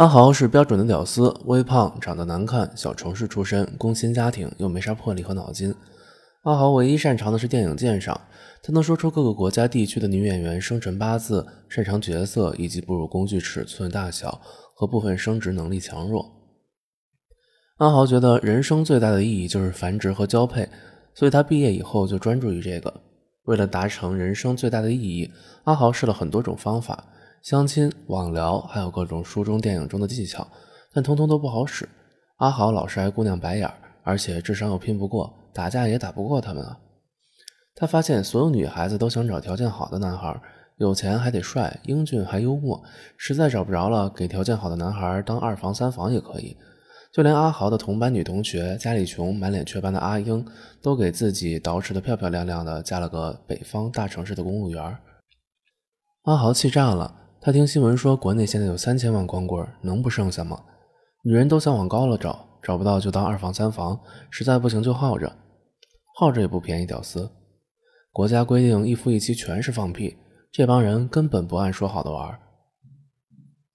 阿豪是标准的屌丝，微胖，长得难看，小城市出身，工薪家庭，又没啥魄力和脑筋。阿豪唯一擅长的是电影鉴赏，他能说出各个国家地区的女演员生辰八字、擅长角色以及哺乳工具尺寸大小和部分生殖能力强弱。阿豪觉得人生最大的意义就是繁殖和交配，所以他毕业以后就专注于这个。为了达成人生最大的意义，阿豪试了很多种方法。相亲、网聊，还有各种书中、电影中的技巧，但通通都不好使。阿豪老是挨姑娘白眼，而且智商又拼不过，打架也打不过他们啊。他发现所有女孩子都想找条件好的男孩，有钱还得帅、英俊还幽默。实在找不着了，给条件好的男孩当二房、三房也可以。就连阿豪的同班女同学，家里穷、满脸雀斑的阿英，都给自己捯饬的漂漂亮亮的，嫁了个北方大城市的公务员。阿豪气炸了。他听新闻说，国内现在有三千万光棍，能不剩下吗？女人都想往高了找，找不到就当二房三房，实在不行就耗着，耗着也不便宜。屌丝，国家规定一夫一妻全是放屁，这帮人根本不按说好的玩。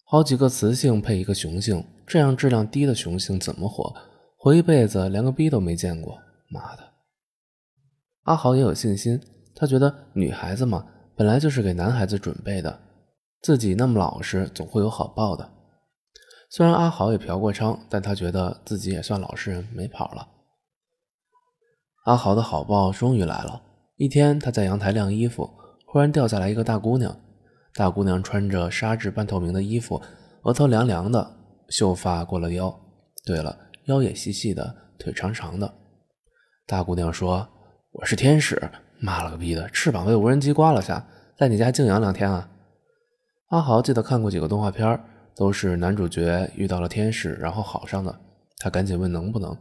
好几个雌性配一个雄性，这样质量低的雄性怎么活？活一辈子连个逼都没见过，妈的！阿豪也有信心，他觉得女孩子嘛，本来就是给男孩子准备的。自己那么老实，总会有好报的。虽然阿豪也嫖过娼，但他觉得自己也算老实人，没跑了。阿豪的好报终于来了。一天，他在阳台晾衣服，忽然掉下来一个大姑娘。大姑娘穿着纱质半透明的衣服，额头凉凉的，秀发过了腰。对了，腰也细细的，腿长长的。大姑娘说：“我是天使，妈了个逼的，翅膀被无人机刮了下，在你家静养两天啊。”阿豪记得看过几个动画片，都是男主角遇到了天使，然后好上的。他赶紧问能不能。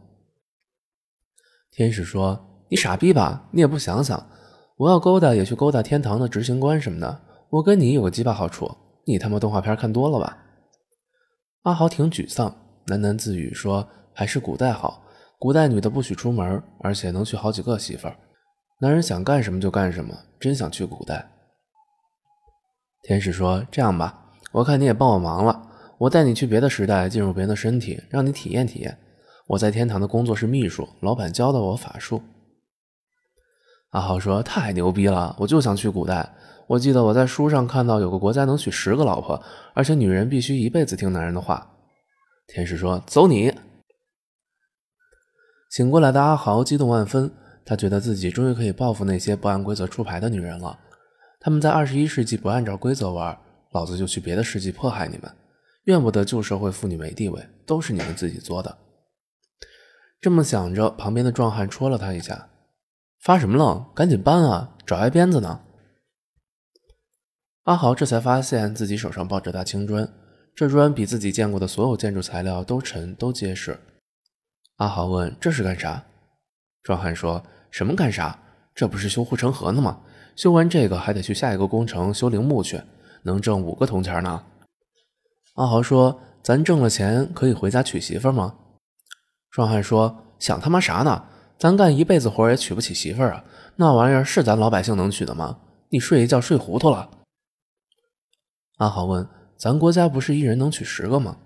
天使说：“你傻逼吧？你也不想想，我要勾搭也去勾搭天堂的执行官什么的。我跟你有个鸡巴好处，你他妈动画片看多了吧？”阿豪挺沮丧，喃喃自语说：“还是古代好，古代女的不许出门，而且能娶好几个媳妇儿，男人想干什么就干什么，真想去古代。”天使说：“这样吧，我看你也帮我忙了，我带你去别的时代，进入别人的身体，让你体验体验。我在天堂的工作是秘书，老板教的我法术。”阿豪说：“太牛逼了，我就想去古代。我记得我在书上看到有个国家能娶十个老婆，而且女人必须一辈子听男人的话。”天使说：“走你！”醒过来的阿豪激动万分，他觉得自己终于可以报复那些不按规则出牌的女人了。他们在二十一世纪不按照规则玩，老子就去别的世纪迫害你们！怨不得旧社会妇女没地位，都是你们自己作的。这么想着，旁边的壮汉戳了他一下：“发什么愣？赶紧搬啊！找挨鞭子呢！”阿豪这才发现自己手上抱着大青砖，这砖比自己见过的所有建筑材料都沉都结实。阿豪问：“这是干啥？”壮汉说：“什么干啥？这不是修护城河呢吗？”修完这个还得去下一个工程修陵墓去，能挣五个铜钱呢。阿豪说：“咱挣了钱可以回家娶媳妇吗？”壮汉说：“想他妈啥呢？咱干一辈子活也娶不起媳妇啊！那玩意儿是咱老百姓能娶的吗？你睡一觉睡糊涂了。”阿豪问：“咱国家不是一人能娶十个吗？”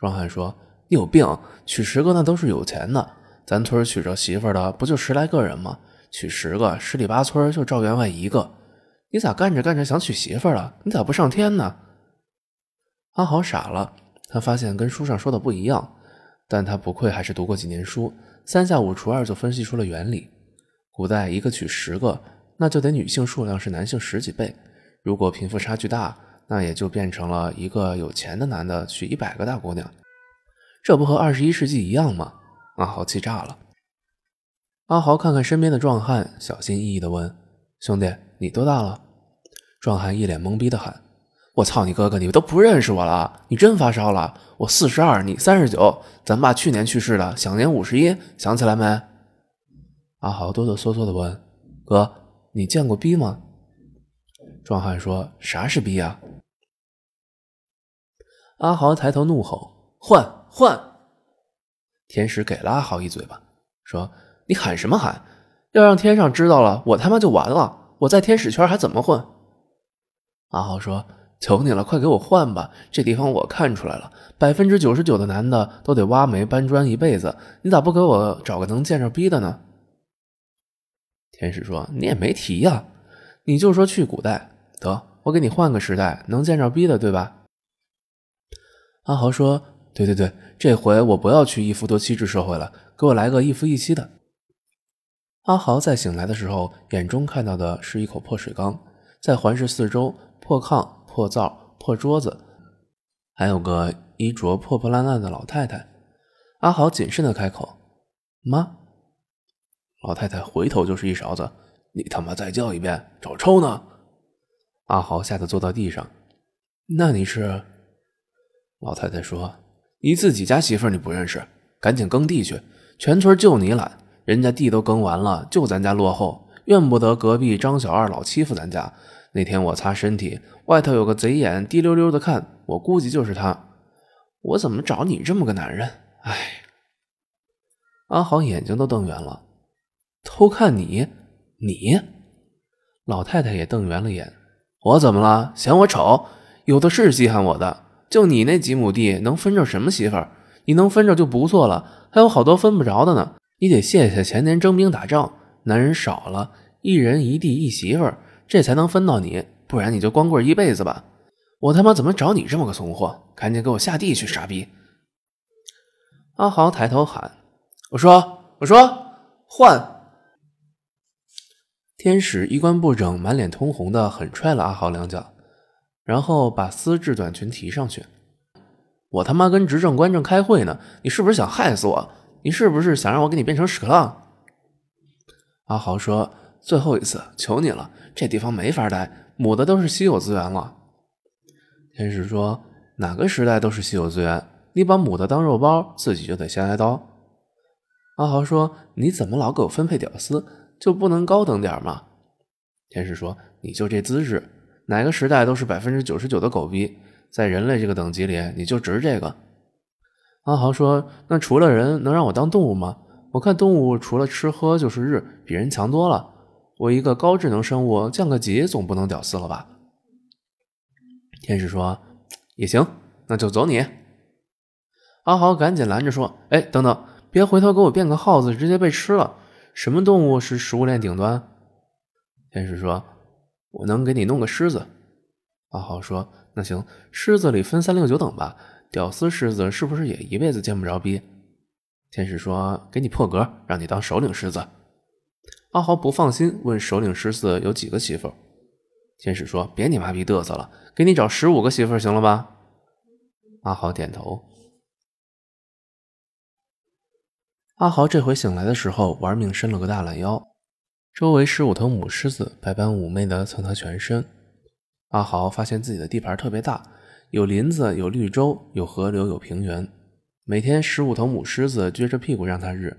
壮汉说：“你有病，娶十个那都是有钱的，咱村娶着媳妇的不就十来个人吗？”娶十个，十里八村就赵员外一个，你咋干着干着想娶媳妇了？你咋不上天呢？阿豪傻了，他发现跟书上说的不一样，但他不愧还是读过几年书，三下五除二就分析出了原理。古代一个娶十个，那就得女性数量是男性十几倍。如果贫富差距大，那也就变成了一个有钱的男的娶一百个大姑娘，这不和二十一世纪一样吗？阿豪气炸了。阿豪看看身边的壮汉，小心翼翼地问：“兄弟，你多大了？”壮汉一脸懵逼地喊：“我操你哥哥，你都不认识我了？你真发烧了？我四十二，你三十九，咱爸去年去世的，享年五十一，想起来没？”阿豪哆哆嗦嗦地问：“哥，你见过逼吗？”壮汉说：“啥是逼啊？”阿豪抬头怒吼：“换换！”天使给了阿豪一嘴巴，说。你喊什么喊？要让天上知道了，我他妈就完了！我在天使圈还怎么混？阿豪说：“求你了，快给我换吧！这地方我看出来了，百分之九十九的男的都得挖煤搬砖一辈子，你咋不给我找个能见着逼的呢？”天使说：“你也没提呀，你就说去古代得，我给你换个时代，能见着逼的，对吧？”阿豪说：“对对对，这回我不要去一夫多妻制社会了，给我来个一夫一妻的。”阿豪在醒来的时候，眼中看到的是一口破水缸，在环视四周，破炕、破灶、破桌子，还有个衣着破破烂烂的老太太。阿豪谨慎的开口：“妈。”老太太回头就是一勺子，你他妈再叫一遍，找抽呢！阿豪吓得坐到地上。那你是？老太太说：“你自己家媳妇你不认识，赶紧耕地去，全村就你懒。”人家地都耕完了，就咱家落后，怨不得隔壁张小二老欺负咱家。那天我擦身体，外头有个贼眼滴溜溜的看，我估计就是他。我怎么找你这么个男人？哎，阿豪眼睛都瞪圆了，偷看你，你？老太太也瞪圆了眼。我怎么了？嫌我丑？有的是稀罕我的，就你那几亩地，能分着什么媳妇儿？你能分着就不错了，还有好多分不着的呢。你得谢谢前年征兵打仗，男人少了，一人一地一媳妇儿，这才能分到你，不然你就光棍一辈子吧。我他妈怎么找你这么个怂货？赶紧给我下地去，傻逼！阿豪抬头喊：“我说，我说，换！”天使衣冠不整，满脸通红的狠踹了阿豪两脚，然后把丝质短裙提上去。我他妈跟执政官正开会呢，你是不是想害死我？你是不是想让我给你变成屎壳郎？阿豪说：“最后一次，求你了，这地方没法待，母的都是稀有资源了。”天使说：“哪个时代都是稀有资源，你把母的当肉包，自己就得先挨刀。”阿豪说：“你怎么老给我分配屌丝，就不能高等点吗？”天使说：“你就这资质，哪个时代都是百分之九十九的狗逼，在人类这个等级里，你就值这个。”阿豪说：“那除了人，能让我当动物吗？我看动物除了吃喝就是日，比人强多了。我一个高智能生物，降个级总不能屌丝了吧？”天使说：“也行，那就走你。”阿豪赶紧拦着说：“哎，等等，别回头给我变个耗子，直接被吃了。什么动物是食物链顶端？”天使说：“我能给你弄个狮子。”阿豪说：“那行，狮子里分三六九等吧。”屌丝狮子是不是也一辈子见不着逼？天使说：“给你破格，让你当首领狮子。”阿豪不放心，问首领狮子有几个媳妇？天使说：“别你妈逼嘚瑟了，给你找十五个媳妇行了吧？”阿豪点头。阿豪这回醒来的时候，玩命伸了个大懒腰，周围十五头母狮子百般妩媚的蹭他全身。阿豪发现自己的地盘特别大。有林子，有绿洲，有河流，有平原。每天十五头母狮子撅着屁股让他日。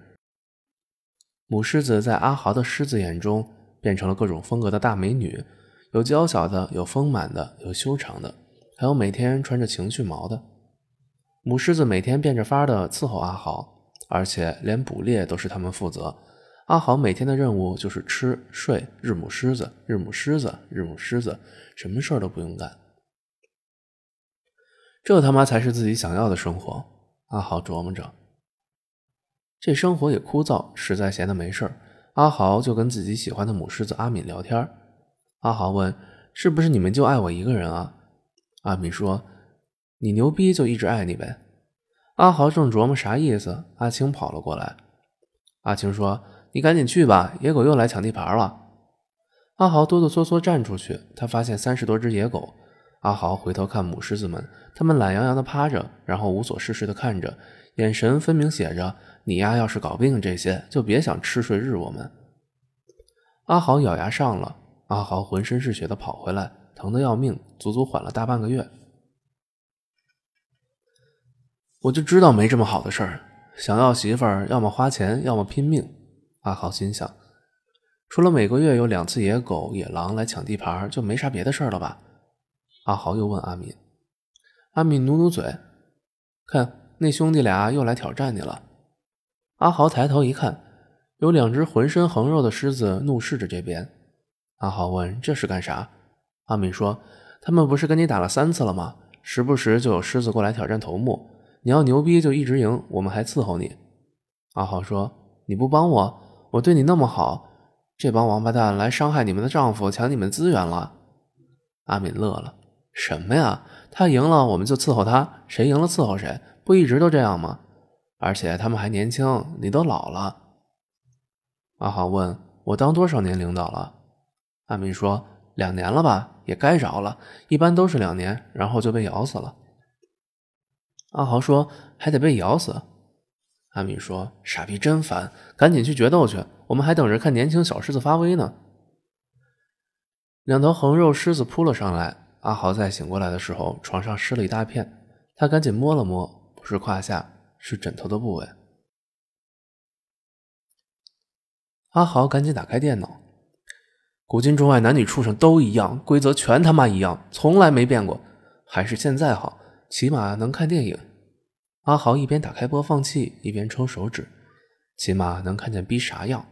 母狮子在阿豪的狮子眼中变成了各种风格的大美女，有娇小的，有丰满的，有修长的，还有每天穿着情绪毛的。母狮子每天变着法的伺候阿豪，而且连捕猎都是他们负责。阿豪每天的任务就是吃睡，日母狮子，日母狮子，日母狮子，什么事儿都不用干。这他妈才是自己想要的生活，阿豪琢磨着。这生活也枯燥，实在闲得没事儿，阿豪就跟自己喜欢的母狮子阿敏聊天。阿豪问：“是不是你们就爱我一个人啊？”阿敏说：“你牛逼就一直爱你呗。”阿豪正琢磨啥意思，阿青跑了过来。阿青说：“你赶紧去吧，野狗又来抢地盘了。”阿豪哆哆嗦嗦站出去，他发现三十多只野狗。阿豪回头看母狮子们，他们懒洋洋地趴着，然后无所事事地看着，眼神分明写着：“你丫要是搞不定这些，就别想吃睡日我们。”阿豪咬牙上了，阿豪浑身是血地跑回来，疼得要命，足足缓了大半个月。我就知道没这么好的事儿，想要媳妇儿，要么花钱，要么拼命。阿豪心想，除了每个月有两次野狗、野狼来抢地盘，就没啥别的事儿了吧？阿豪又问阿敏，阿敏努努嘴，看那兄弟俩又来挑战你了。阿豪抬头一看，有两只浑身横肉的狮子怒视着这边。阿豪问：“这是干啥？”阿敏说：“他们不是跟你打了三次了吗？时不时就有狮子过来挑战头目。你要牛逼就一直赢，我们还伺候你。”阿豪说：“你不帮我，我对你那么好，这帮王八蛋来伤害你们的丈夫，抢你们资源了。”阿敏乐了：“什么呀？他赢了我们就伺候他，谁赢了伺候谁，不一直都这样吗？而且他们还年轻，你都老了。”阿豪问我：“当多少年领导了？”阿敏说：“两年了吧，也该着了。一般都是两年，然后就被咬死了。”阿豪说：“还得被咬死。”阿敏说：“傻逼真烦，赶紧去决斗去，我们还等着看年轻小狮子发威呢。”两头横肉狮子扑了上来。阿豪在醒过来的时候，床上湿了一大片，他赶紧摸了摸，不是胯下，是枕头的部位。阿豪赶紧打开电脑。古今中外男女畜生都一样，规则全他妈一样，从来没变过。还是现在好，起码能看电影。阿豪一边打开播放器，一边抽手指，起码能看见逼啥样。